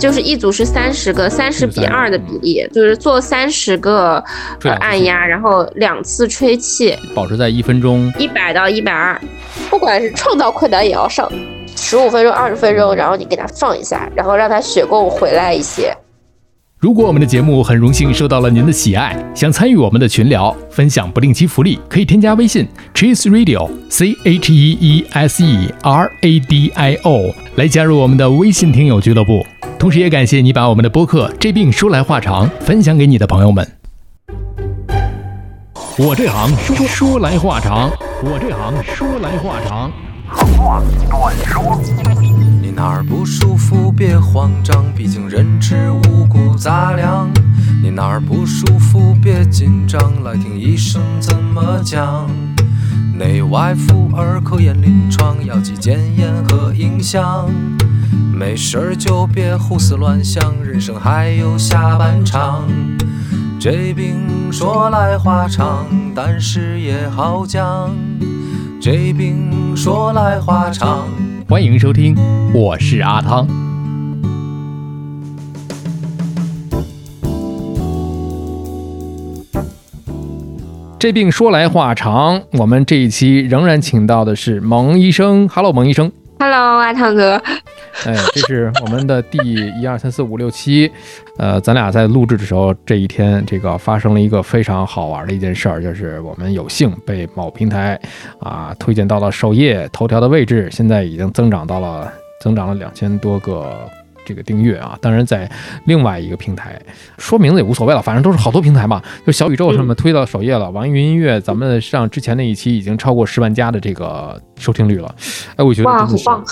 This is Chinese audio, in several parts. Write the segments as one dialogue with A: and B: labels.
A: 就是一组是三十个，三十比二的比例，就是做三十个按压，然后两次吹气，
B: 保持在一分钟。
A: 一百到一百二，不管是创造困难也要上，十五分钟、二十分钟，然后你给它放一下，然后让它血供回来一些。
B: 如果我们的节目很荣幸受到了您的喜爱，想参与我们的群聊，分享不定期福利，可以添加微信 Cheese Radio C H E E S E R A D I O 来加入我们的微信听友俱乐部。同时也感谢你把我们的播客《这病说来话长》分享给你的朋友们。我这行说说来话长，我这行说来话长。
C: 你哪儿不舒服别慌张，毕竟人吃五谷杂粮。你哪儿不舒服别紧张，来听医生怎么讲。内外妇儿科研临床，药剂检验和影像。没事儿就别胡思乱想，人生还有下半场。这病说来话长，但是也好讲。这病说来话长。
B: 欢迎收听，我是阿汤。这病说来话长，我们这一期仍然请到的是蒙医生。Hello，蒙医生。
A: Hello，阿汤哥，
B: 哎，这是我们的第一二三四五六七，呃，咱俩在录制的时候，这一天这个发生了一个非常好玩的一件事儿，就是我们有幸被某平台啊推荐到了首页头条的位置，现在已经增长到了增长了两千多个。这个订阅啊，当然在另外一个平台，说名字也无所谓了，反正都是好多平台嘛。就小宇宙上面推到首页了，网易云音乐，咱们上之前那一期已经超过十万加的这个收听率了。哎，我觉得，真的是
A: 好棒！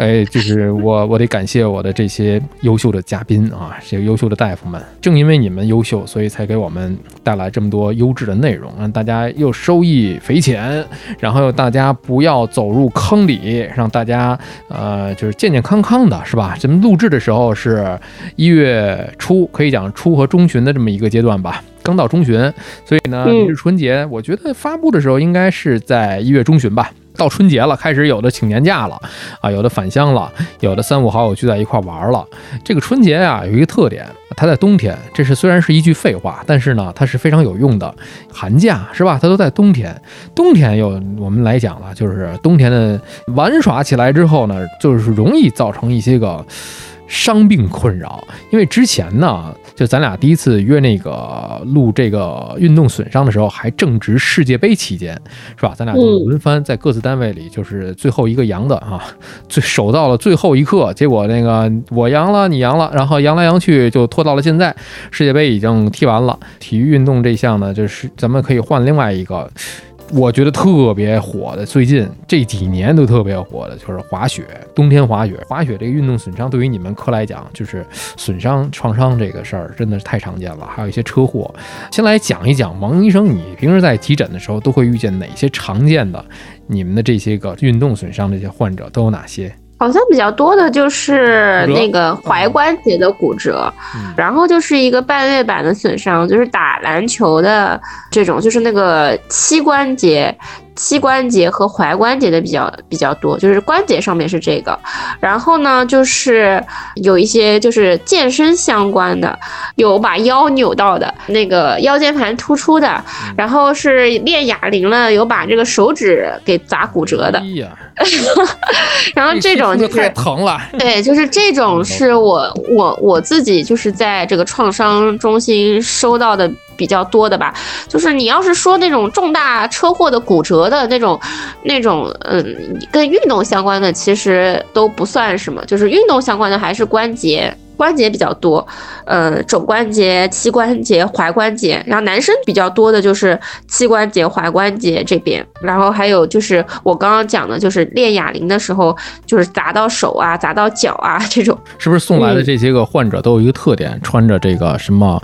B: 哎，就是我，我得感谢我的这些优秀的嘉宾啊，这些优秀的大夫们。正因为你们优秀，所以才给我们带来这么多优质的内容，让大家又收益匪浅，然后又大家不要走入坑里，让大家呃就是健健康康的，是吧？咱们录制的时候是一月初，可以讲初和中旬的这么一个阶段吧。刚到中旬，所以呢，
A: 嗯
B: 离着春节，我觉得发布的时候应该是在一月中旬吧。到春节了，开始有的请年假了，啊，有的返乡了，有的三五好友聚在一块玩了。这个春节啊，有一个特点，它在冬天，这是虽然是一句废话，但是呢，它是非常有用的。寒假是吧？它都在冬天，冬天又我们来讲了，就是冬天的玩耍起来之后呢，就是容易造成一些个。伤病困扰，因为之前呢，就咱俩第一次约那个录这个运动损伤的时候，还正值世界杯期间，是吧？咱俩就
A: 嗯
B: 轮番在各自单位里，就是最后一个阳的啊，最守到了最后一刻，结果那个我阳了，你阳了，然后阳来阳去就拖到了现在，世界杯已经踢完了。体育运动这项呢，就是咱们可以换另外一个。我觉得特别火的，最近这几年都特别火的，就是滑雪，冬天滑雪。滑雪这个运动损伤，对于你们科来讲，就是损伤、创伤这个事儿，真的是太常见了。还有一些车祸，先来讲一讲，王医生，你平时在急诊的时候都会遇见哪些常见的你们的这些个运动损伤这些患者都有哪些？
A: 好像比较多的就是那个踝关节的骨折，
B: 嗯。
A: 然后就是一个半月板的损伤，就是打篮球的这种，就是那个膝关节、膝关节和踝关节的比较比较多，就是关节上面是这个。然后呢，就是有一些就是健身相关的，有把腰扭到的，那个腰间盘突出的，然后是练哑铃了，有把这个手指给砸骨折的 然后这种就
B: 太。疼了。
A: 对，就是这种是我我我自己就是在这个创伤中心收到的比较多的吧。就是你要是说那种重大车祸的骨折的那种那种，嗯，跟运动相关的其实都不算什么，就是运动相关的还是关节。关节比较多，呃，肘关节、膝关节、踝关节，然后男生比较多的就是膝关节、踝关节这边，然后还有就是我刚刚讲的，就是练哑铃的时候，就是砸到手啊、砸到脚啊这种。
B: 是不是送来的这些个患者都有一个特点，穿着这个什么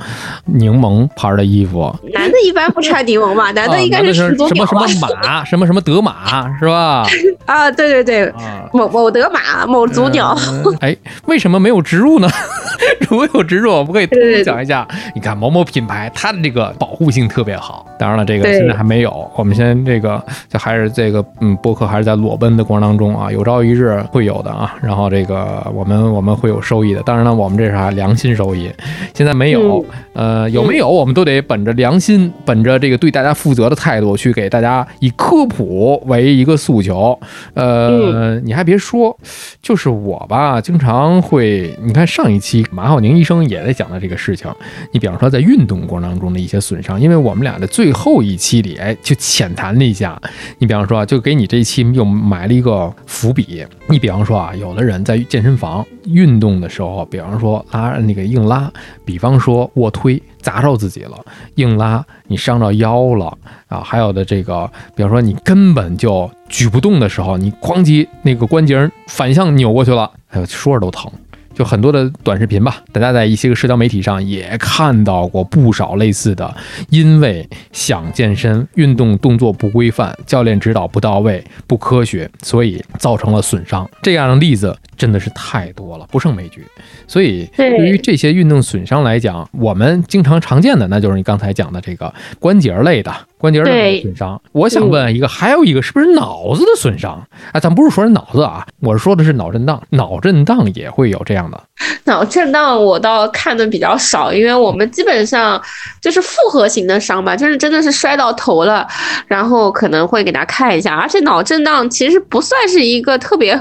B: 柠檬牌的衣服？
A: 男的一般不穿柠檬吧？男的应该是
B: 什么什么？马，什么什么德马是吧？
A: 啊，对对对，
B: 啊，
A: 某某德马、某足鸟。
B: 嗯哎，为什么没有植入呢？如有执着，我们可以
A: 对对
B: 讲一下。你看某某品牌，它的这个保护性特别好。当然了，这个现在还没有。我们先这个，就还是这个，嗯，播客还是在裸奔的过程当中啊，有朝一日会有的啊。然后这个我们我们会有收益的。当然了，我们这是还良心收益，现在没有。呃，有没有，我们都得本着良心，本着这个对大家负责的态度，去给大家以科普为一个诉求。呃，你还别说，就是我吧，经常会，你看上一一期马浩宁医生也在讲的这个事情。你比方说在运动过程当中的一些损伤，因为我们俩的最后一期里，哎，就浅谈了一下。你比方说，就给你这一期又埋了一个伏笔。你比方说啊，有的人在健身房运动的时候，比方说拉那个硬拉，比方说卧推砸着自己了，硬拉你伤着腰了啊，还有的这个，比方说你根本就举不动的时候，你哐叽那个关节反向扭过去了，哎呦，说着都疼。就很多的短视频吧，大家在一些个社交媒体上也看到过不少类似的，因为想健身，运动动作不规范，教练指导不到位，不科学，所以造成了损伤。这样的例子真的是太多了，不胜枚举。所以
A: 对
B: 对于这些运动损伤来讲，我们经常常见的，那就是你刚才讲的这个关节类的关节类的损伤。我想问一个，还有一个是不是脑子的损伤？啊，咱不是说人脑子啊，我是说的是脑震荡，脑震荡也会有这样的。
A: 脑震荡我倒看的比较少，因为我们基本上就是复合型的伤吧，就是真的是摔到头了，然后可能会给大家看一下。而且脑震荡其实不算是一个特别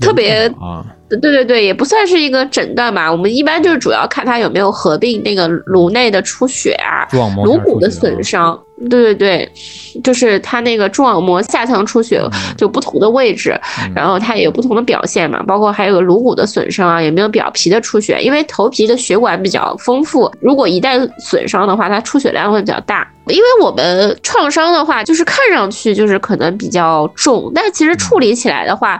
A: 特别
B: 啊，
A: 对对对，也不算是一个诊断吧。我们一般就是主要看他有没有合并那个颅内的出血啊、颅骨的损伤。对对对，就是他那个蛛网膜下腔出血，就不同的位置，
B: 嗯
A: 然后它也有不同的表现嘛，包括还有个颅骨的损伤啊，有没有表皮的出血？因为头皮的血管比较丰富，如果一旦损伤的话，它出血量会比较大。因为我们创伤的话，就是看上去就是可能比较重，但其实处理起来的话，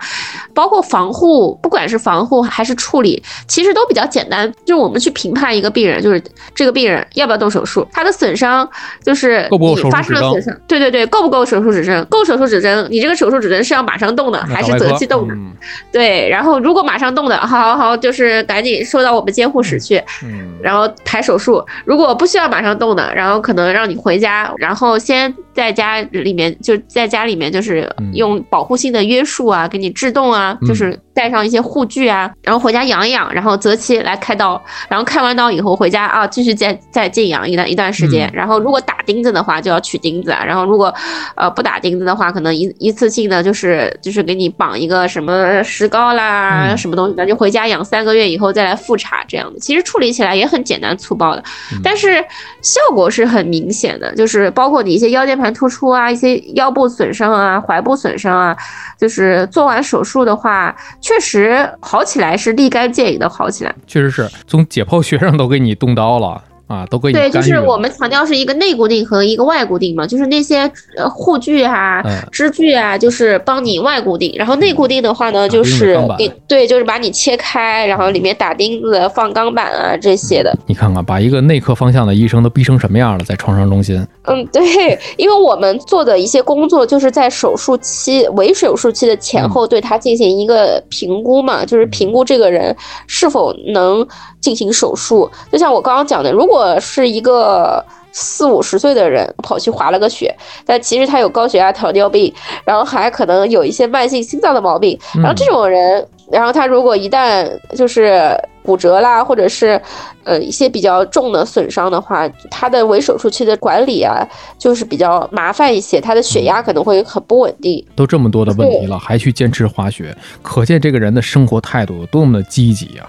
A: 包括防护，不管是防护还是处理，其实都比较简单。就是我们去评判一个病人，就是这个病人要不要动手术，他的损伤就是
B: 够不够手术
A: 你发生了损伤，对对对，够不够手术指针？够手术指针，你这个手术指针是要马上动的，还是择期动的？
B: 嗯
A: 对，然后如果马上动的，好好好，就是赶紧收到我们监护室去，
B: 嗯，
A: 然后排手术。如果不需要马上动的，然后可能让你回家，然后先在家里面就在家里面就是
B: 嗯
A: 用保护性的约束啊，给你制动啊，
B: 嗯
A: 就是带上一些护具啊，然后回家养一养，然后择期来开刀，然后开完刀以后回家啊，继续再再静养一段一段时间。
B: 嗯
A: 然后如果打钉子的话，就要取钉子啊，然后如果呃不打钉子的话，可能一一次性的就是就是给你绑一个什么石膏啦、
B: 嗯
A: 什么东西的，就回家养三个月以后再来复查这样的。其实处理起来也很简单粗暴的，
B: 嗯
A: 但是效果是很明显的，就是包括你一些腰间盘突出啊、一些腰部损伤啊、踝部损伤啊，就是做完手术的话，确实好起来是立竿见影的好起来。
B: 确实是从解剖学上都给你动刀了啊，都给你
A: 对，就是我们强调是一个内固定和一个外固定嘛，就是那些呃护具啊、
B: 嗯
A: 支具啊，就是帮你外固定，然后内固定的话呢，就是给对，就是把你切开，然后里面打钉子、放钢板啊这些的。
B: 你看看，把一个内科方向的医生都逼成什么样了，在创伤中心。
A: 嗯，对，因为我们做的一些工作就是在手术期、围手术期的前后对他进行一个评估嘛，就是评估这个人是否能进行手术。就像我刚刚讲的，如果是一个四五十岁的人跑去滑了个雪，但其实他有高血压、糖尿病，然后还可能有一些慢性心脏的毛病，然后这种人，然后他如果一旦就是骨折啦，或者是呃一些比较重的损伤的话，他的围手术期的管理啊，就是比较麻烦一些，他的血压可能会很不稳定。
B: 都这么多的问题了，还去坚持滑雪，可见这个人的生活态度有多么的积极啊！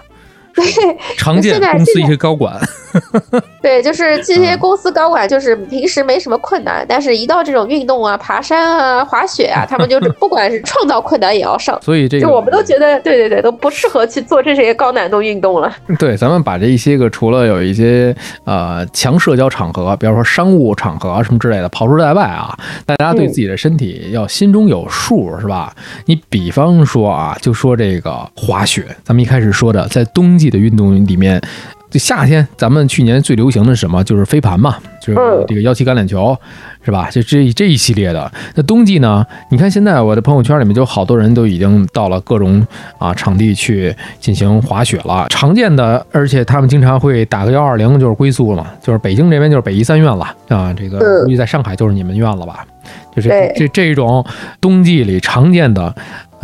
A: 对
B: 常见公司一些高管，
A: 对，就是这
B: 嗯
A: 些公司高管，就是平时没什么困难，但是一到这种运动啊、爬山啊、滑雪啊，他们就是 不管是创造困难也要上。
B: 所以这个
A: 就我们都觉得，对对对，都不适合去做这些高难度运动了。
B: 对，咱们把这一些个除了有一些呃强社交场合，比方说商务场合啊什么之类的，刨除在外啊，大家对自己的身体要心中有数，是吧？你比方说啊，就说这个滑雪，咱们一开始说的，在冬季的运动里面。就夏天，咱们去年最流行的是什么？就是飞盘嘛，就是
A: 嗯
B: 这个幺七橄榄球，是吧？就这这一系列的。那冬季呢？你看现在我的朋友圈里面就好多人都已经到了各种啊场地去进行滑雪了。常见的，而且他们经常会打个幺二零，就是归宿了嘛，就是北京这边就是北医三院了啊。这个
A: 嗯
B: 估计在上海就是你们院了吧？就是
A: 对
B: 这这种冬季里常见的。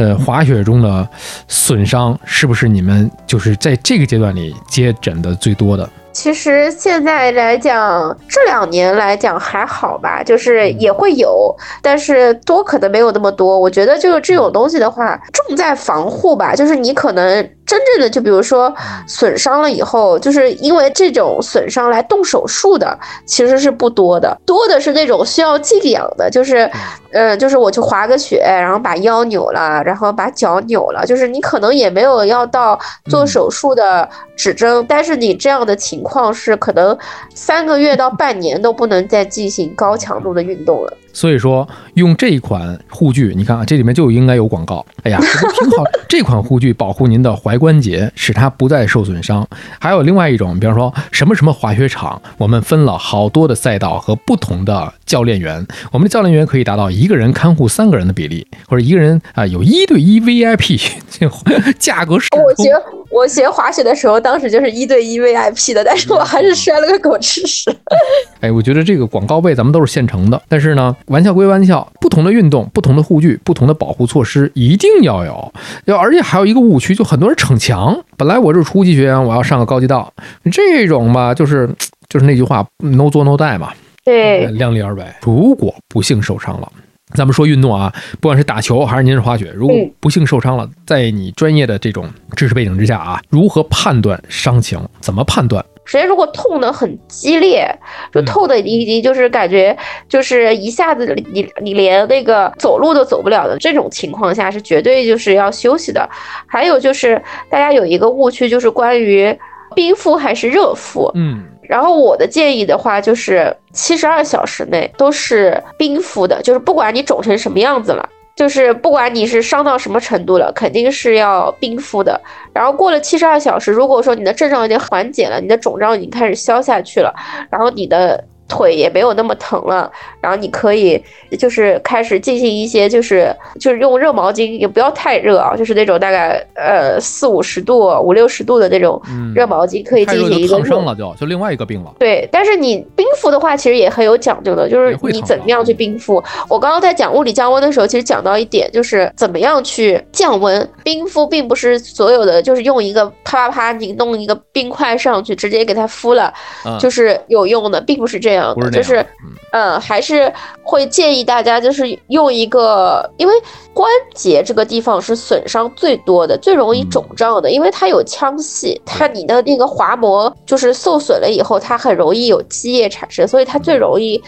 B: 呃，滑雪中的损伤是不是你们就是在这个阶段里接诊的最多的？
A: 其实现在来讲，这两年来讲还好吧，就是也会有，但是多可能没有那么多。我觉得就是这种东西的话，重在防护吧，就是你可能真正的就比如说损伤了以后，就是因为这种损伤来动手术的，其实是不多的，多的是那种需要静养的，就是，嗯，就是我去滑个雪，然后把腰扭了，然后把脚扭了，就是你可能也没有要到做
B: 嗯。
A: 手术的指征，但是你这样的情况是可能三个月到半年都不能再进行高强度的运动了。
B: 所以说，用这款护具，你看啊，这里面就应该有广告。哎呀，挺好？这款护具保护您的踝关节，使它不再受损伤。还有另外一种，比方说什么什么滑雪场，我们分了好多的赛道和不同的教练员，我们的教练员可以达到一个人看护三个人的比例，或者一个人啊、有一对一 VIP，这 价格适中
A: 我学我学滑雪的时候，当时就是一对一 VIP 的，但是我还是摔了个狗吃屎。
B: 哎，我觉得这个广告位咱们都是现成的，但是呢，玩笑归玩笑，不同的运动、不同的护具、不同的保护措施一定要有。要而且还有一个误区，就很多人逞强。本来我是初级学员，我要上个高级道，这种吧，就是就是那句话，no 做 no die 嘛，
A: 对，
B: 量力而为。如果不幸受伤了。咱们说运动啊，不管是打球还是您是滑雪，如果
A: 嗯
B: 不幸受伤了，在你专业的这种知识背景之下啊，如何判断伤情？怎么判断？
A: 首先，如果痛得很激烈，就
B: 嗯
A: 痛的已经就是感觉就是一下子你你连那个走路都走不了的这种情况下，是绝对就是要休息的。还有就是大家有一个误区，就是关于冰敷还是热敷。
B: 嗯，
A: 然后我的建议的话，就是七十二小时内都是冰敷的，就是不管你肿成什么样子了。就是不管你是伤到什么程度了，肯定是要冰敷的。然后过了七十二小时，如果说你的症状已经缓解了，你的肿胀已经开始消下去了，然后你的腿也没有那么疼了，然后你可以就是开始进行一些就是就是用热毛巾，也不要太热啊，就是那种大概呃四五十度、五六十度的那种
B: 嗯
A: 热毛巾，可以进行一个热
B: 伤了就，就另外一个病了。
A: 对，但是你冰敷的话，其实也很有讲究的，就是你怎么样去冰敷。我刚刚在讲物理降温的时候，其实讲到一点，就是怎么样去降温。冰敷并不是所有的，就是用一个啪啪啪，你弄一个冰块上去，直接给它敷了，
B: 嗯
A: 就是有用的，并不是这样的，
B: 是样
A: 就是嗯，还是会建议大家就是用一个，因为关节这个地方是损伤最多的，最容易肿胀的，因为它有腔隙，它你的那个滑膜就是受损了以后，它很容易有积液产生，所以它最容易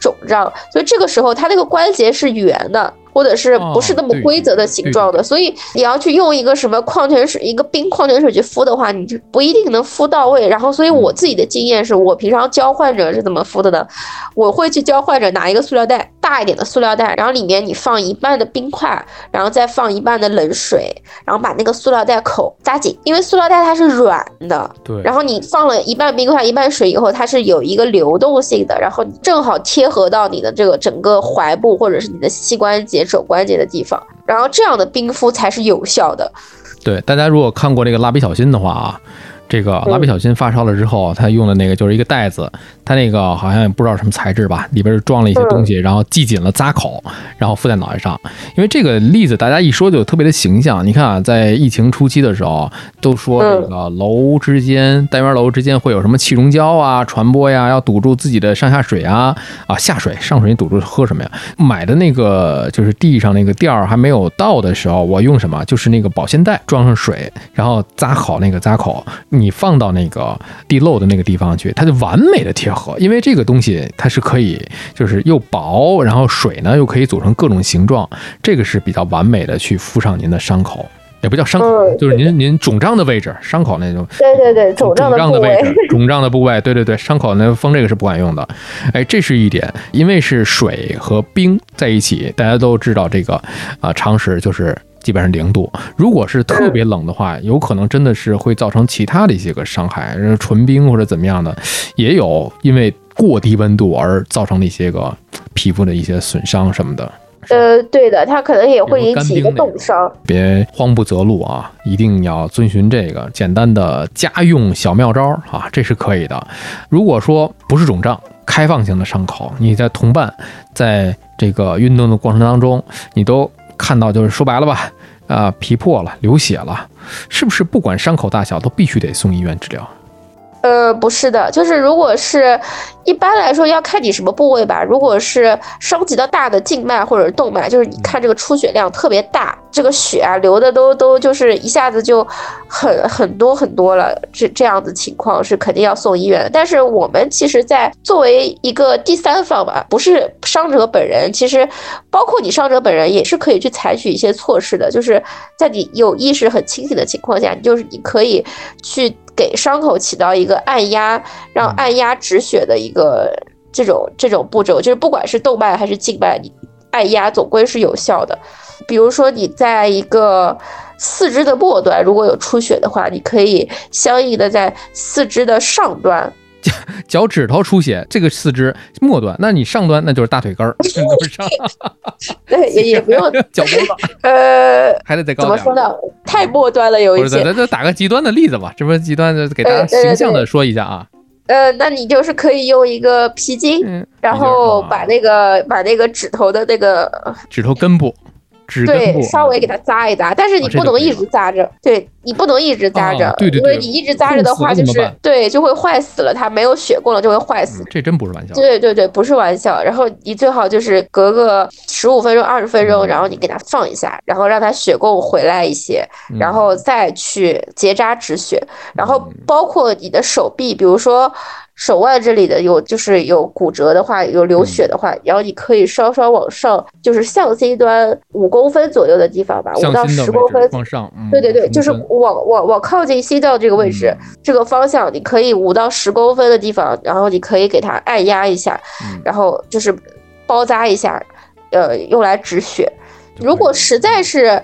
A: 肿胀。所以这个时候它那个关节是圆的。或者是不是那么规则的形状的，所以你要去用一个什么矿泉水，一个冰矿泉水去敷的话，你就不一定能敷到位。然后，所以我自己的经验是我平常教患者是怎么敷的呢？我会去教患者拿一个塑料袋，大一点的塑料袋，然后里面你放一半的冰块，然后再放一半的冷水，然后把那个塑料袋口扎紧，因为塑料袋它是软的，
B: 对，
A: 然后你放了一半冰块一半水以后，它是有一个流动性的，然后正好贴合到你的这个整个踝部或者是你的膝关节、肘关节的地方，然后这样的冰敷才是有效的。
B: 对，大家如果看过这个蜡笔小新的话啊，这个蜡笔小新发烧了之后，他用的那个就是一个袋子，他那个好像也不知道什么材质吧，里边装了一些东西，然后系紧了扎口，然后敷在脑袋上。因为这个例子大家一说就特别的形象。你看啊，在疫情初期的时候，都说这个楼之间、单元楼之间会有什么气溶胶啊传播呀，要堵住自己的上下水啊啊下水上水你堵住喝什么呀？买的那个就是地上那个垫儿还没有到的时候，我用什么？就是那个保鲜袋装上水，然后扎好那个扎口，你放到那个地漏的那个地方去，它就完美的贴合。因为这个东西它是可以就是又薄，然后水呢又可以组成各种形状，这个是比较完美的去敷上您的伤口。也不叫伤口，就是您您肿胀的位置，伤口那种
A: 对对对，肿胀的位。
B: 的位置，肿胀的部位，对对对，伤口那封这个是不管用的。哎，这是一点，因为是水和冰在一起，大家都知道这个啊、常识就是基本上零度。如果是特别冷的话，有可能真的是会造成其他的一些个伤害，呃纯冰或者怎么样的，也有因为过低温度而造成的一些个皮肤的一些损伤什么的。
A: 呃，对的，它可能也会引起一个冻伤。
B: 别慌不择路啊，一定要遵循这个简单的家用小妙招啊，这是可以的。如果说不是肿胀，开放性的伤口，你在同伴在这个运动的过程当中，你都看到，就是说白了吧，啊、皮破了，流血了，是不是不管伤口大小都必须得送医院治疗？
A: 呃，不是的，就是如果是一般来说要看你什么部位吧。如果是伤及到大的静脉或者动脉，就是你看这个出血量特别大，这个血啊流的都都就是一下子就很很多很多了，这这样的情况是肯定要送医院的。但是我们其实，在作为一个第三方吧，不是伤者本人，其实包括你伤者本人也是可以去采取一些措施的，就是在你有意识很清醒的情况下，你就是你可以去给伤口起到一个按压，让按压止血的一个这种这种步骤，就是不管是动脉还是静脉，你按压总归是有效的。比如说你在一个四肢的末端如果有出血的话，你可以相应的在四肢的上端
B: 脚趾头出血，这个四肢末端，那你上端那就是大腿根儿？
A: 对，也也不用，
B: 脚脖子
A: 呃，
B: 还得再高。
A: 怎么说呢？太末端了，有一些
B: 咱。咱咱打个极端的例子吧，这不是极端的，给大家形象的说一下啊。
A: 呃，那你就是可以用一个皮筋，
B: 嗯，
A: 然后把那个把那个指头的那个
B: 指头根部，指根部
A: 对稍微给它扎一扎，但是你不能一直扎着，对你不能一直扎着
B: 哦，对对对
A: 因为你一直扎着的话，就是对就会坏死了，它没有血供了就会坏死
B: 嗯。这真不是玩笑。
A: 对对对，不是玩笑。然后你最好就是隔个十五分钟、二十分钟，
B: 嗯
A: 然后你给它放一下，然后让它血供回来一些，
B: 嗯
A: 然后再去结扎止血。然后
B: 嗯
A: 包括你的手臂，比如说手腕这里的有就是有骨折的话，有流血的话，然后你可以稍稍往上，就是向心端五公分左右的地方吧，五到十公分
B: 往上，嗯
A: 对对对，就是
B: 往
A: 往往往靠近心脏这个位置，
B: 嗯。
A: 这个方向，你可以五到十公分的地方，然后你可以给它按压一下，
B: 嗯。
A: 然后就是包扎一下，呃，用来止血。如果实在是，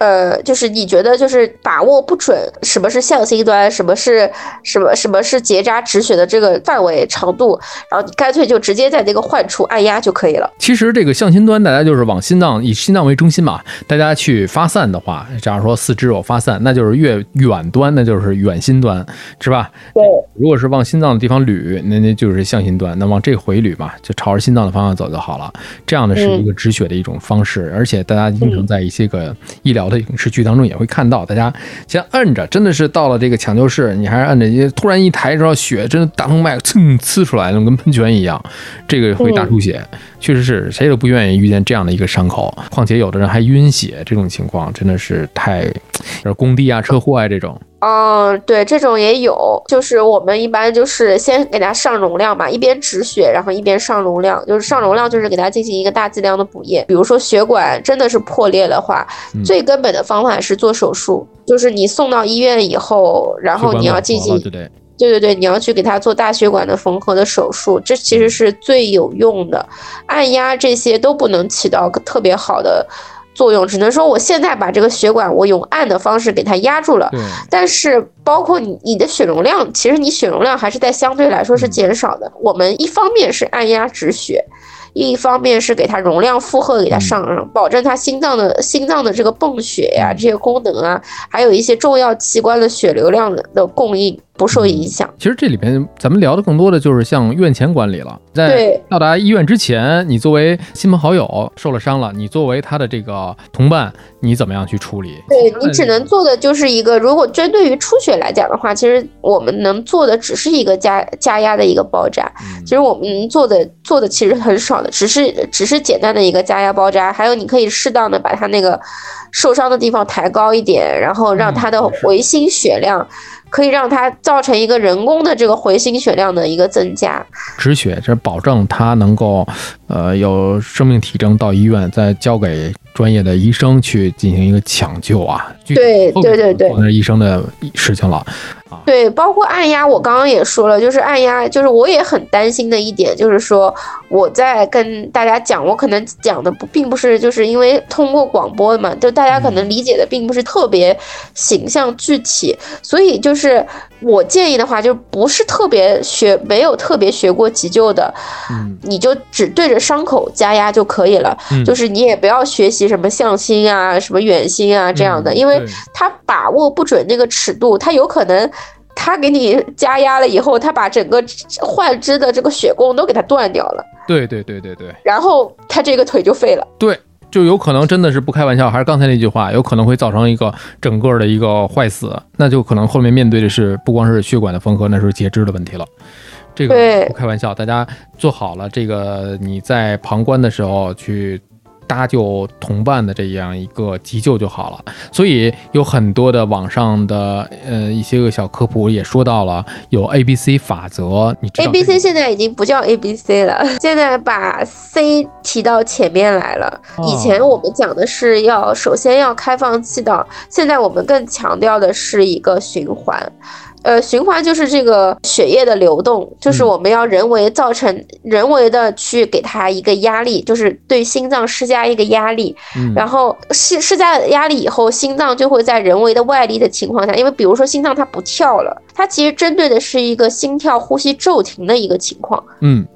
A: 呃，就是你觉得就是把握不准什么是向心端，什么是什么什么是结扎止血的这个范围长度，然后你干脆就直接在那个患处按压就可以了。
B: 其实这个向心端，大家就是往心脏以心脏为中心嘛，大家去发散的话，假如说四肢有发散，那就是越远端，那就是远心端，是吧？
A: 对，
B: 如果是往心脏的地方捋，那那就是向心端，那往这回捋嘛，就朝着心脏的方向走就好了。这样呢是一个止血的一种方式，而且大家经常在一些个医疗的影视剧当中也会看到，大家先摁着，真的是到了这个抢救室，你还是摁着，一突然一抬之后，血真的大动脉蹭呲出来，那跟喷泉一样，这个会大出血，确实是谁都不愿意遇见这样的一个伤口，况且有的人还晕血，这种情况真的是太，就是工地啊、车祸啊这种。
A: 嗯，对，这种也有，就是我们一般就是先给它上容量嘛，一边止血，然后一边上容量。就是上容量，就是给它进行一个大剂量的补液。比如说血管真的是破裂的话，
B: 嗯
A: 最根本的方法是做手术，就是你送到医院以后，然后你要进行，
B: 对对。
A: 对对对，你要去给他做大血管的缝合的手术，这其实是最有用的。按压这些都不能起到特别好的作用，只能说我现在把这个血管我用按的方式给它压住了。
B: 对，
A: 但是包括你你的血容量，其实你血容量还是在相对来说是减少的。我们一方面是按压止血，一方面是给它容量负荷给它上上，保证它心脏的心脏的这个泵血呀、
B: 嗯
A: 这些功能啊，还有一些重要器官的血流量的的供应不受影响。
B: 其实这里边咱们聊的更多的就是像院前管理了，在到达医院之前，你作为亲朋好友受了伤了，你作为他的这个同伴，你怎么样去处理？
A: 对你只能做的就是一个，如果针对于出血来讲的话，其实我们能做的只是一个加加压的一个包扎。
B: 嗯
A: 其实我们能做的做的其实很少的，只是只是简单的一个加压包扎，还有你可以适当的把他那个受伤的地方抬高一点，然后让他的回心血量。可以让他造成一个人工的这个回心血量的一个增加。
B: 止血，这保证他能够，呃，有生命体征到医院，再交给专业的医生去进行一个抢救啊。
A: 对对对对
B: 那是医生的事情了。啊。
A: 对，包括按压，我刚刚也说了，就是按压，就是我也很担心的一点，就是说我在跟大家讲，我可能讲的不并不是就是因为通过广播嘛，就大家可能理解的并不是特别形象具体，所以就是我建议的话，就不是特别学没有特别学过急救的，
B: 嗯
A: 你就只对着伤口加压就可以了，
B: 嗯
A: 就是你也不要学习什么向心啊、什么远心啊这样的，
B: 嗯
A: 因为他把握不准那个尺度，他有可能。他给你加压了以后，他把整个患肢的这个血供都给它断掉了，
B: 对对对对对
A: 然后他这个腿就废了。
B: 对，就有可能真的是不开玩笑，还是刚才那句话，有可能会造成一个整个的一个坏死，那就可能后面面对的是不光是血管的缝合，那是截肢的问题了。这个不开玩笑，大家做好了这个你在旁观的时候去搭救同伴的这样一个急救就好了。所以有很多的网上的呃一些个小科普也说到了有 A B C 法则，你
A: A B C 现在已经不叫 A B C 了，现在把 C 提到前面来了。
B: 哦
A: 以前我们讲的是要首先要开放气道，现在我们更强调的是一个循环。呃，循环就是这个血液的流动，就是
B: 嗯
A: 我们要人为造成人为的去给它一个压力，就是对心脏施加一个压力，
B: 嗯
A: 然后施施加压力以后，心脏就会在人为的外力的情况下，因为比如说心脏它不跳了，它其实针对的是一个心跳呼吸骤停的一个情况。
B: 嗯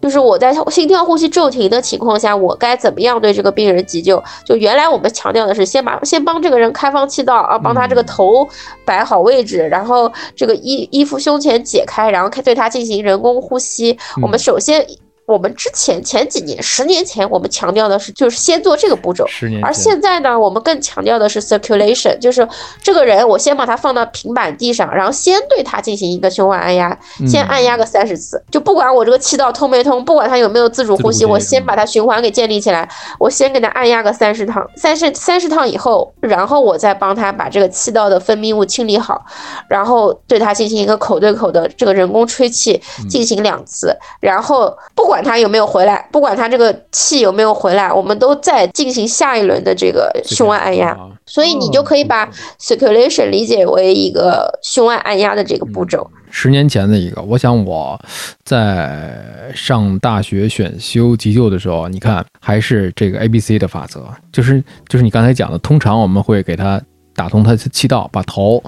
A: 就是我在心跳呼吸骤停的情况下，我该怎么样对这个病人急救？就原来我们强调的是先把先帮这个人开放气道啊，帮他这个头摆好位置，然后这个衣衣服胸前解开，然后开对他进行人工呼吸。我们首先，我们之前前几年十年前我们强调的是就是先做这个步骤，而
B: 十年前
A: 现在呢，我们更强调的是 circulation，就是这个人我先把他放到平板地上，然后先对他进行一个胸外按压，先按压个三十次，就不管我这个气道通没通，不管他有没有自主呼吸，
B: 自主呼吸
A: 我先把他循环给建立起来，我先给他按压个三十趟，三十三十趟以后，然后我再帮他把这个气道的分泌物清理好，然后对他进行一个口对口的这个人工吹气，进行两次，然后不管他有没有回来，不管他这个气有没有回来，我们都在进行下一轮的这个胸外按压。
B: 啊
A: 所以你就可以把 circulation 理解为一个胸外按压的这个步骤。
B: 十年前的一个，我想我在上大学选修急救的时候，你看还是这个 A B C 的法则，就是就是你刚才讲的，通常我们会给他打通他的气道，把头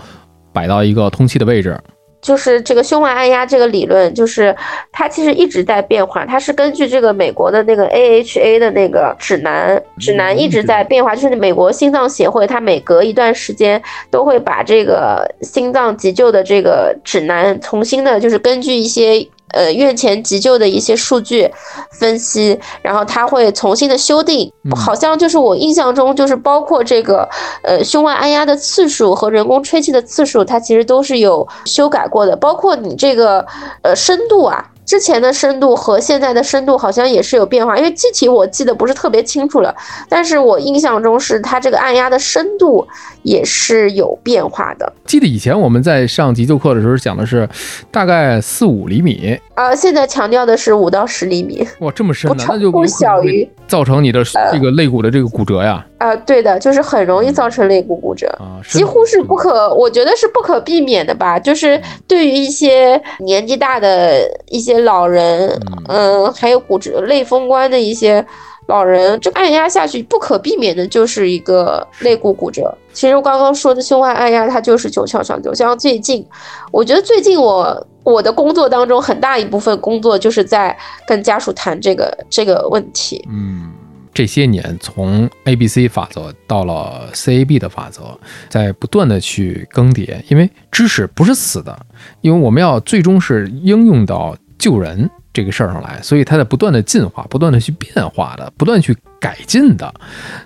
B: 摆到一个通气的位置，
A: 就是这个胸外按压这个理论，就是它其实一直在变化，它是根据这个美国的那个 AHA 的那个指南，指南一直在变化。就是美国心脏协会，它每隔一段时间都会把这个心脏急救的这个指南重新的，就是根据一些。呃，院前急救的一些数据分析，然后他会重新的修订，
B: 嗯
A: 好像就是我印象中，就是包括这个呃胸外按压的次数和人工吹气的次数，它其实都是有修改过的，包括你这个呃深度啊。之前的深度和现在的深度好像也是有变化，因为具体我记得不是特别清楚了，但是我印象中是它这个按压的深度也是有变化的。
B: 记得以前我们在上急救课的时候讲的是大概四五厘米，
A: 呃，现在强调的是五到十厘米，
B: 哇，这么深呢，
A: 不超不小于
B: 造成你的这个肋骨的这个骨折呀，
A: 啊、对的，就是很容易造成肋骨骨折。
B: 啊，
A: 几乎是不可，我觉得是不可避免的吧。就是对于一些年纪大的一些老人，嗯、还有骨折、类风关的一些老人，这按压下去不可避免的就是一个肋骨骨折。其实我刚刚说的胸外按压，它就是九窍长久。像最近，我觉得最近我我的工作当中很大一部分工作就是在跟家属谈这个这个问题。
B: 嗯，这些年从 A B C 法则到了 C A B 的法则，在不断的去更迭，因为知识不是死的，因为我们要最终是应用到救人这个事儿上来，所以它在不断的进化，不断的去变化的，不断去改进的，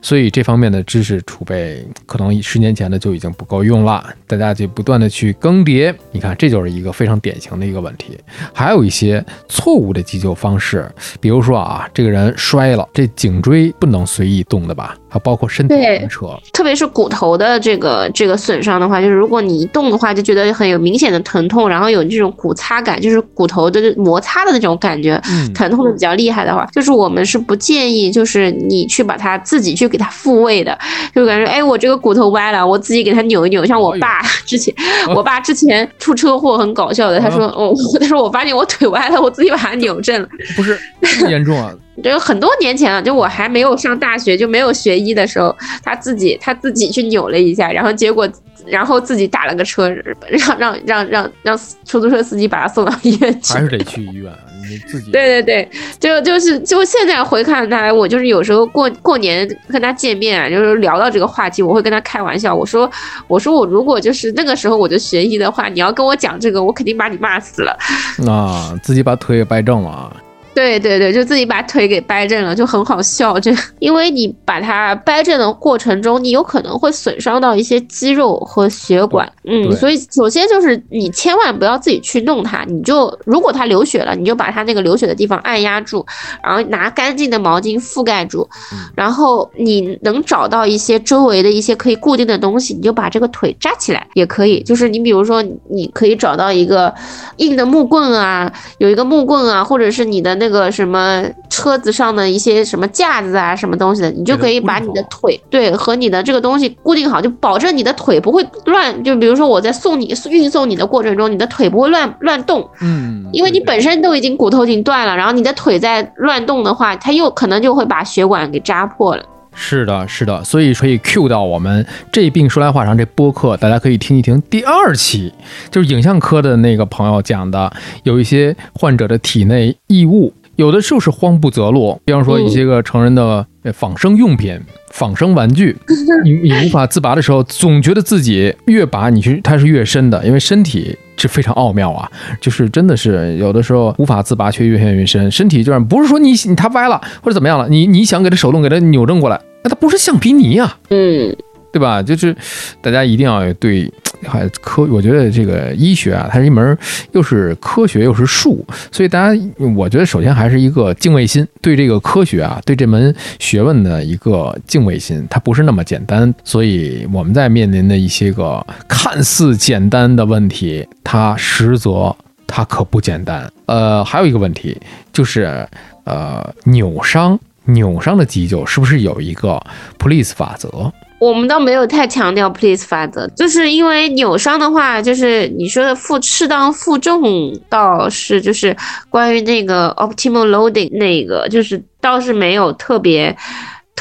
B: 所以这方面的知识储备可能十年前的就已经不够用了，大家就不断的去更迭。你看，这就是一个非常典型的一个问题。还有一些错误的急救方式，比如说啊，这个人摔了，这颈椎不能随意动的吧？还包括身体
A: 对
B: 牵扯，
A: 特别是骨头的这个这个损伤的话，就是如果你一动的话，就觉得很有明显的疼痛，然后有这种骨擦感，就是骨头的摩擦的那种种感觉，
B: 嗯，
A: 疼痛的比较厉害的话，就是我们是不建议，就是你去把它自己去给它复位的，就感觉哎，我这个骨头歪了，我自己给它扭一扭。像我爸 之前，我爸之前出车祸很搞笑的，他说哦，他说 我发现我腿歪了，我自己把它扭正了。
B: 不是这么严重啊？
A: 这个很多年前了，就我还没有上大学，就没有学医的时候，他自己他自己去扭了一下，然后结果然后自己打了个车，让让让让让出租车司机把他送到医院去。
B: 还是得去医院，你自己。
A: 对对对，就就是就现在回看他，我就是有时候过过年跟他见面啊，就是聊到这个话题，我会跟他开玩笑，我说我说我如果就是那个时候我就学医的话，你要跟我讲这个，我肯定把你骂死了。
B: 啊，自己把腿也掰正了啊。
A: 对对对，就自己把腿给掰正了，就很好笑。这因为你把它掰正的过程中，你有可能会损伤到一些肌肉和血管。嗯，所以首先就是你千万不要自己去弄它，你就如果它流血了，你就把它那个流血的地方按压住，然后拿干净的毛巾覆盖住，然后你能找到一些周围的一些可以固定的东西，你就把这个腿扎起来也可以。就是你比如说，你可以找到一个硬的木棍啊，有一个木棍啊，或者是你的那。那个什么车子上的一些什么架子啊，什么东西的，你就可以把你的腿对和你的这个东西固定好，就保证你的腿不会乱。就比如说我在送你运送你的过程中，你的腿不会乱乱动。
B: 嗯，
A: 因为你本身都已经骨头已经断了，然后你的腿在乱动的话，它又可能就会把血管给扎破了。
B: 是的，是的，所以可以 Q 到我们这病说来话长这播客，大家可以听一听第二期，就是影像科的那个朋友讲的，有一些患者的体内异物，有的就是慌不择路，比方说一些个成人的仿生用品、仿生玩具，你你无法自拔的时候，总觉得自己越拔你去它是越深的，因为身体是非常奥妙啊，就是真的是有的时候无法自拔却越陷越深，身体就是不是说你你它歪了或者怎么样了，你你想给它手动给它扭正过来。那它不是橡皮泥啊，
A: 嗯，
B: 对吧？就是大家一定要对还科，我觉得这个医学啊，它是一门又是科学又是术，所以大家我觉得首先还是一个敬畏心，对这个科学啊，对这门学问的一个敬畏心，它不是那么简单。所以我们在面临的一些个看似简单的问题，它实则它可不简单。呃，还有一个问题就是呃扭伤。扭伤的急救是不是有一个 Please 法则？
A: 我们倒没有太强调 Please 法则，就是因为扭伤的话，就是你说的负适当负重，倒是就是关于那个 Optimal Loading 那个，就是倒是没有特别。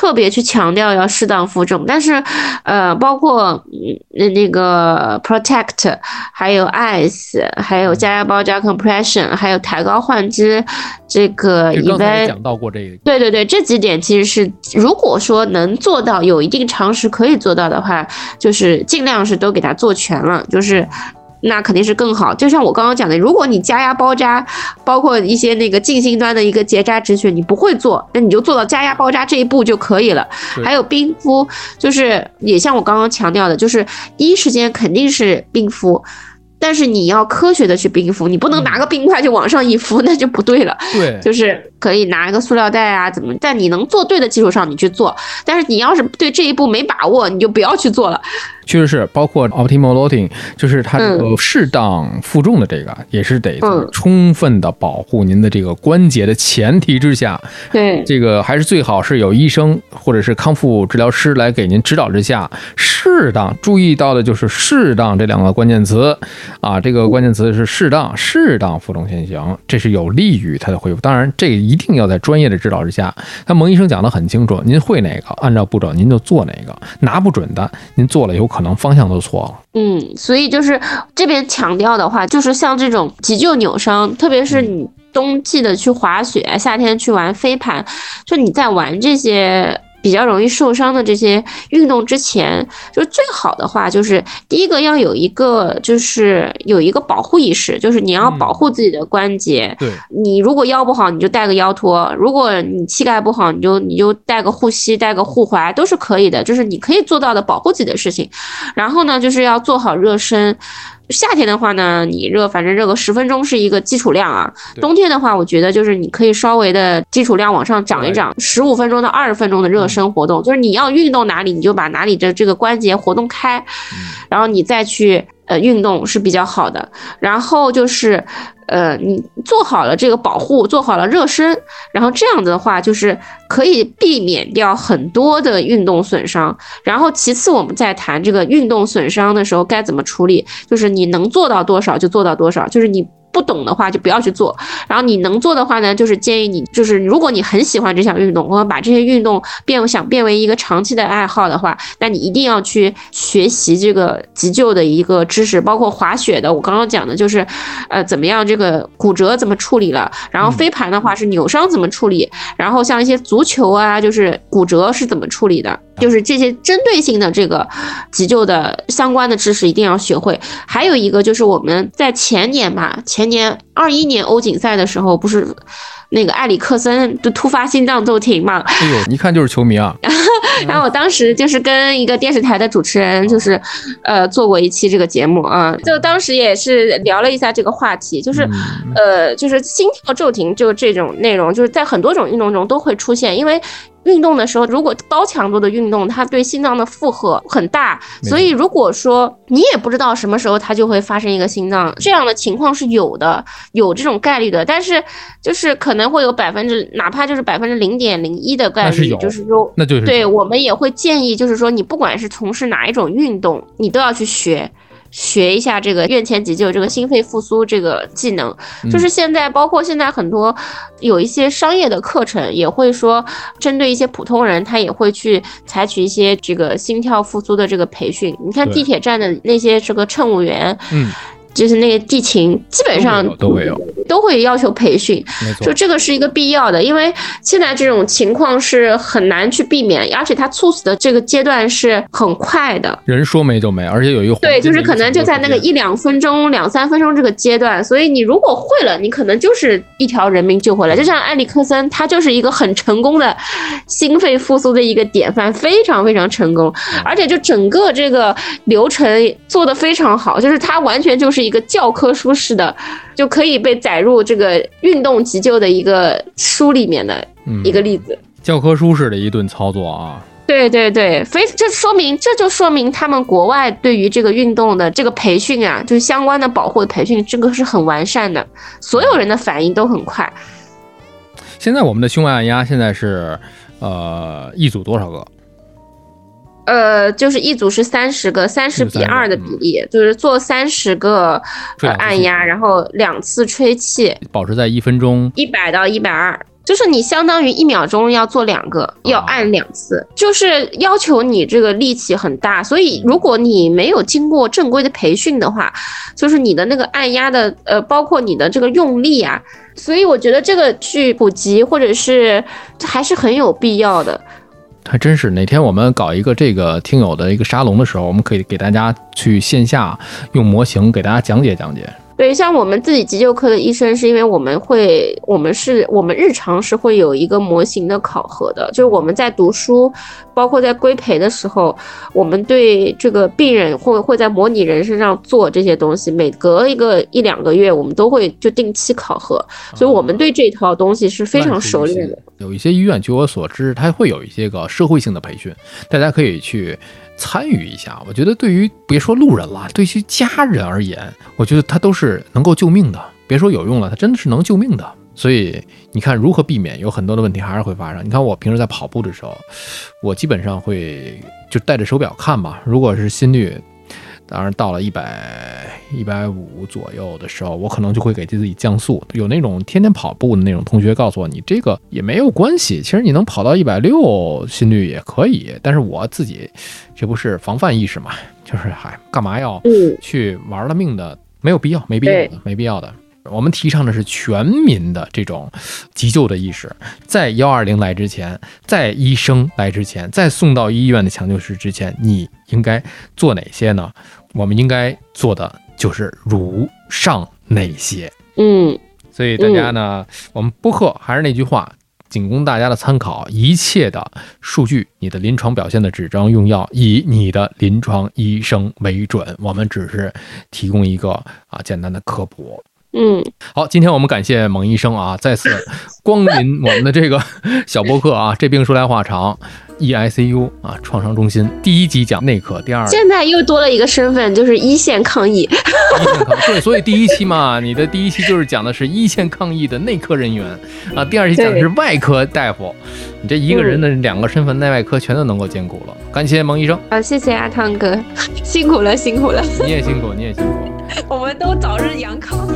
A: 特别去强调要适当负重，但是，呃，包括嗯那个 protect，还有 ice，还有加压包加 compression，还有抬高换肢，这个
B: 刚才讲到过这个。
A: 对对对，这几点其实是如果说能做到，有一定常识可以做到的话，就是尽量是都给它做全了，就是。那肯定是更好，就像我刚刚讲的，如果你加压包扎，包括一些那个近心端的一个结扎止血，你不会做，那你就做到加压包扎这一步就可以了。还有冰敷，就是也像我刚刚强调的，就是第一时间肯定是冰敷。但是你要科学的去冰敷，你不能拿个冰块就往上一敷，那就不对了。
B: 对，
A: 就是可以拿一个塑料袋啊，怎么在你能做对的基础上你去做。但是你要是对这一步没把握，你就不要去做了。
B: 确实是，包括 optimal loading，就是它这个适当负重的这个，也是得充分的保护您的这个关节的前提之下。
A: 对，
B: 这个还是最好是有医生或者是康复治疗师来给您指导之下，适当注意到的就是适当这两个关键词。啊，这个关键词是适当，适当负重先行，这是有利于它的恢复。当然，这个一一定要在专业的指导之下。那蒙医生讲得很清楚，您会哪个，按照步骤您就做哪个，拿不准的，您做了有可能方向都错了。
A: 嗯，所以就是这边强调的话，就是像这种急救扭伤，特别是你冬季的去滑雪，夏天去玩飞盘，就你在玩这些。比较容易受伤的这些运动之前，就是最好的话，就是第一个要有一个，就是有一个保护意识，就是你要保护自己的关节。
B: 对，
A: 你如果腰不好，你就带个腰托；如果你膝盖不好，你就你就带个护膝、带个护踝，都是可以的。就是你可以做到的保护自己的事情。然后呢，就是要做好热身。夏天的话呢，你热，反正热个十分钟是一个基础量啊。冬天的话，我觉得就是你可以稍微的基础量往上涨一涨，十五分钟到二十分钟的热身活动，就是你要运动哪里，你就把哪里的这个关节活动开，然后你再去呃运动是比较好的。然后就是。呃，你做好了这个保护，做好了热身，然后这样子的话，就是可以避免掉很多的运动损伤。然后其次，我们在谈这个运动损伤的时候该怎么处理，就是你能做到多少就做到多少，就是你。不懂的话就不要去做，然后你能做的话呢，就是建议你，就是如果你很喜欢这项运动，或者把这些运动变想变为一个长期的爱好的话，那你一定要去学习这个急救的一个知识，包括滑雪的，我刚刚讲的就是，呃，怎么样这个骨折怎么处理了，然后飞盘的话是扭伤怎么处理，然后像一些足球啊，就是骨折是怎么处理的，就是这些针对性的这个急救的相关的知识一定要学会。还有一个就是我们在前年吧，前。年二一年欧锦赛的时候，不是那个埃里克森就突发心脏骤停嘛？
B: 哎呦，一看就是球迷啊！
A: 然后我当时就是跟一个电视台的主持人，就是呃做过一期这个节目啊，就当时也是聊了一下这个话题，就是呃就是心跳骤停就这种内容，就是在很多种运动中都会出现，因为。运动的时候，如果高强度的运动，它对心脏的负荷很大，所以如果说你也不知道什么时候它就会发生一个心脏这样的情况是有的，有这种概率的，但是就是可能会有百分之，哪怕就是百分之零点零一的概率，就是说，
B: 那就是
A: 对我们也会建议，就是说你不管是从事哪一种运动，你都要去学。学一下这个院前急救，这个心肺复苏这个技能，就是现在包括现在很多有一些商业的课程也会说，针对一些普通人，他也会去采取一些这个心跳复苏的这个培训。你看地铁站的那些这个乘务员，
B: 嗯。
A: 就是那个地勤，基本上
B: 都会有，
A: 都会要求培训，就这个是一个必要的，因为现在这种情况是很难去避免，而且他猝死的这个阶段是很快的，
B: 人说没就没，而且有一个
A: 对，就是可能就在那个一两分钟、两三分钟这个阶段，所以你如果会了，你可能就是一条人命救回来。就像埃里克森，他就是一个很成功的心肺复苏的一个典范，非常非常成功，而且就整个这个流程做得非常好，就是他完全就是。一个教科书式的，就可以被载入这个运动急救的一个书里面的一个例子。
B: 教科书式的一顿操作啊！
A: 对对对，非这说明这就说明他们国外对于这个运动的这个培训啊，就是相关的保护的培训，这个是很完善的，所有人的反应都很快。
B: 现在我们的胸外按压现在是呃一组多少个？
A: 呃，就是一组是三十个，三十比二的比例，就是做三十个按压，然后两次吹气，
B: 保持在一分钟
A: 一百到一百二，就是你相当于一秒钟要做两个，要按两次，就是要求你这个力气很大，所以如果你没有经过正规的培训的话，就是你的那个按压的呃，包括你的这个用力啊，所以我觉得这个去普及或者是还是很有必要的。
B: 还真是，哪天我们搞一个这个听友的一个沙龙的时候，我们可以给大家去线下用模型给大家讲解讲解。
A: 对，像我们自己急救科的医生，是因为我们会，我们是我们日常是会有一个模型的考核的，就是我们在读书，包括在规培的时候，我们对这个病人会会在模拟人身上做这些东西，每隔一个一两个月，我们都会就定期考核，所以我们对这套东西是非常熟练的。
B: 有一些医院，据我所知，它会有一些个社会性的培训，大家可以去。参与一下，我觉得对于别说路人了，对于家人而言，我觉得他都是能够救命的。别说有用了，他真的是能救命的。所以你看，如何避免有很多的问题还是会发生。你看我平时在跑步的时候，我基本上会就带着手表看吧，如果是心率。当然，到了一百一百五左右的时候，我可能就会给自己降速。有那种天天跑步的那种同学告诉我，你这个也没有关系，其实你能跑到一百六心率也可以。但是我自己，这不是防范意识嘛？就是还干嘛要去玩了命的？没有必要，没必要的，没必要的。我们提倡的是全民的这种急救的意识，在幺二零来之前，在医生来之前，在送到医院的抢救室之前，你应该做哪些呢？我们应该做的就是如上那些？
A: 嗯，
B: 所以大家呢，我们播客还是那句话，仅供大家的参考，一切的数据，你的临床表现的指征用药，以你的临床医生为准。我们只是提供一个啊简单的科普。
A: 嗯，
B: 好，今天我们感谢蒙医生啊，再次光临我们的这个小播客啊。这病说来话长，EICU 啊，创伤中心。第一集讲内科，第二
A: 现在又多了一个身份，就是一线抗疫。
B: 一线抗对，所以第一期嘛，你的第一期就是讲的是一线抗疫的内科人员啊，第二期讲的是外科大夫。你这一个人的两个身份，内外科全都能够兼顾了。感谢蒙医生，
A: 好，谢谢阿汤哥，辛苦了，辛苦了，
B: 你也辛苦，你也辛苦。
A: 我们都早日阳康。